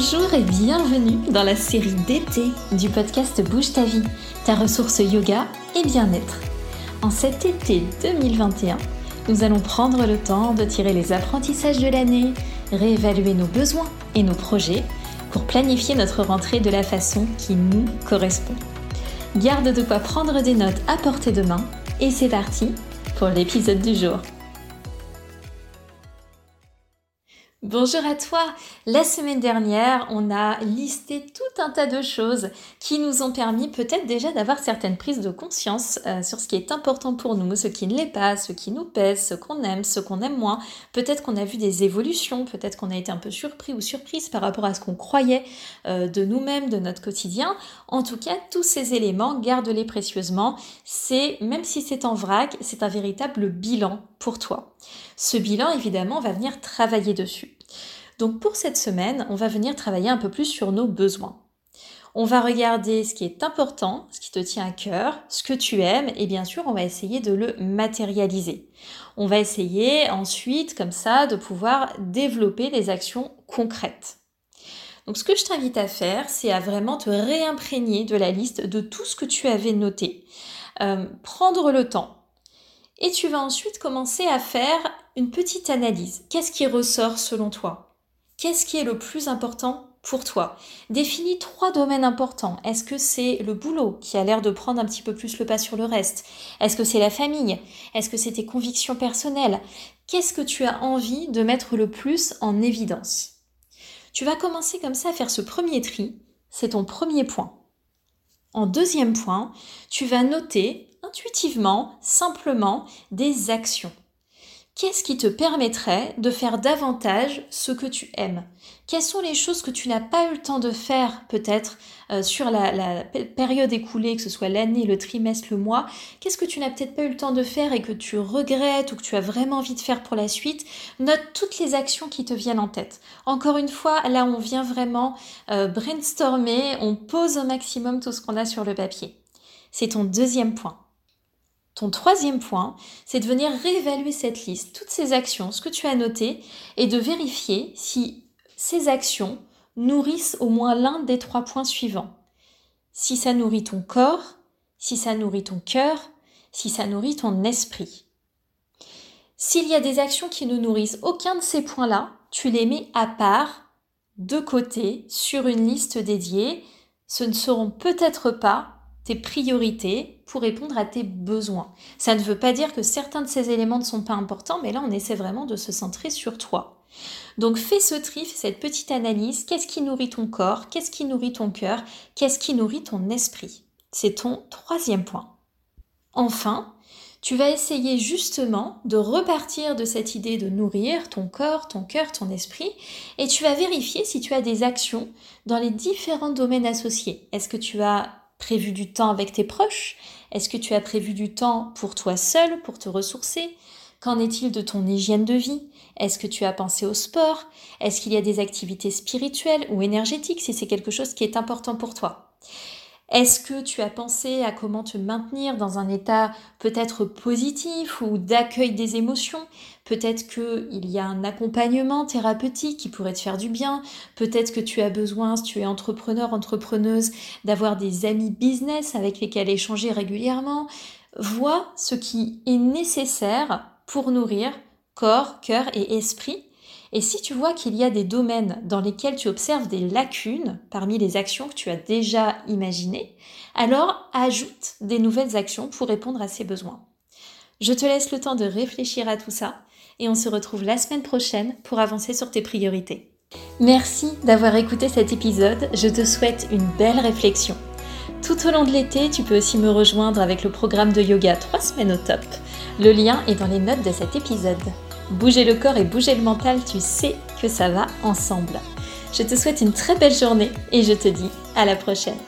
et bienvenue dans la série d'été du podcast Bouge ta vie, ta ressource yoga et bien-être. En cet été 2021, nous allons prendre le temps de tirer les apprentissages de l'année, réévaluer nos besoins et nos projets pour planifier notre rentrée de la façon qui nous correspond. Garde de quoi prendre des notes à portée de main et c'est parti pour l'épisode du jour. Bonjour à toi. La semaine dernière, on a listé tout un tas de choses qui nous ont permis peut-être déjà d'avoir certaines prises de conscience euh, sur ce qui est important pour nous, ce qui ne l'est pas, ce qui nous pèse, ce qu'on aime, ce qu'on aime moins. Peut-être qu'on a vu des évolutions, peut-être qu'on a été un peu surpris ou surprise par rapport à ce qu'on croyait euh, de nous-mêmes, de notre quotidien. En tout cas, tous ces éléments, garde-les précieusement. C'est, même si c'est en vrac, c'est un véritable bilan pour toi. Ce bilan, évidemment, va venir travailler dessus. Donc pour cette semaine, on va venir travailler un peu plus sur nos besoins. On va regarder ce qui est important, ce qui te tient à cœur, ce que tu aimes, et bien sûr, on va essayer de le matérialiser. On va essayer ensuite, comme ça, de pouvoir développer des actions concrètes. Donc ce que je t'invite à faire, c'est à vraiment te réimprégner de la liste de tout ce que tu avais noté. Euh, prendre le temps. Et tu vas ensuite commencer à faire une petite analyse. Qu'est-ce qui ressort selon toi? Qu'est-ce qui est le plus important pour toi? Définis trois domaines importants. Est-ce que c'est le boulot qui a l'air de prendre un petit peu plus le pas sur le reste? Est-ce que c'est la famille? Est-ce que c'est tes convictions personnelles? Qu'est-ce que tu as envie de mettre le plus en évidence? Tu vas commencer comme ça à faire ce premier tri. C'est ton premier point. En deuxième point, tu vas noter intuitivement, simplement, des actions qu'est-ce qui te permettrait de faire davantage ce que tu aimes? Quelles sont les choses que tu n'as pas eu le temps de faire peut-être euh, sur la, période écoulée, que ce soit l'année, le trimestre, le mois? Qu'est-ce que tu n'as peut-être pas eu le temps de faire et que tu regrettes ou que tu as vraiment envie de faire pour la suite? Note toutes les actions qui te viennent en tête. Encore une fois, là on vient vraiment euh, brainstormer, on pose au maximum tout ce qu'on a sur le papier. C'est ton deuxième point. Ton troisième point, c'est de venir réévaluer cette liste, toutes ces actions, ce que tu as noté, et de vérifier si ces actions nourrissent au moins l'un des trois points suivants. Si ça nourrit ton corps, si ça nourrit ton cœur, si ça nourrit ton esprit. S'il y a des actions qui ne nourrissent aucun de ces points-là, tu les mets à part, de côté, sur une liste dédiée. Ce ne seront peut-être pas tes priorités pour répondre à tes besoins. Ça ne veut pas dire que certains de ces éléments ne sont pas importants, mais là on essaie vraiment de se centrer sur toi. Donc fais ce tri, fais cette petite analyse. Qu'est-ce qui nourrit ton corps? Qu'est-ce qui nourrit ton cœur? Qu'est-ce qui nourrit ton esprit? C'est ton troisième point. Enfin, tu vas essayer justement de repartir de cette idée de nourrir ton corps, ton cœur, ton esprit, et tu vas vérifier si tu as des actions dans les différents domaines associés. Est-ce que tu as prévu du temps avec tes proches? Est-ce que tu as prévu du temps pour toi seul, pour te ressourcer? Qu'en est-il de ton hygiène de vie? Est-ce que tu as pensé au sport? Est-ce qu'il y a des activités spirituelles ou énergétiques si c'est quelque chose qui est important pour toi? Est-ce que tu as pensé à comment te maintenir dans un état peut-être positif ou d'accueil des émotions? Peut-être qu'il y a un accompagnement thérapeutique qui pourrait te faire du bien. Peut-être que tu as besoin, si tu es entrepreneur, entrepreneuse, d'avoir des amis business avec lesquels échanger régulièrement. Vois ce qui est nécessaire pour nourrir corps, cœur et esprit et si tu vois qu'il y a des domaines dans lesquels tu observes des lacunes parmi les actions que tu as déjà imaginées, alors ajoute des nouvelles actions pour répondre à ces besoins. Je te laisse le temps de réfléchir à tout ça et on se retrouve la semaine prochaine pour avancer sur tes priorités. Merci d'avoir écouté cet épisode, je te souhaite une belle réflexion. Tout au long de l'été, tu peux aussi me rejoindre avec le programme de yoga 3 semaines au top. Le lien est dans les notes de cet épisode. Bouger le corps et bouger le mental, tu sais que ça va ensemble. Je te souhaite une très belle journée et je te dis à la prochaine.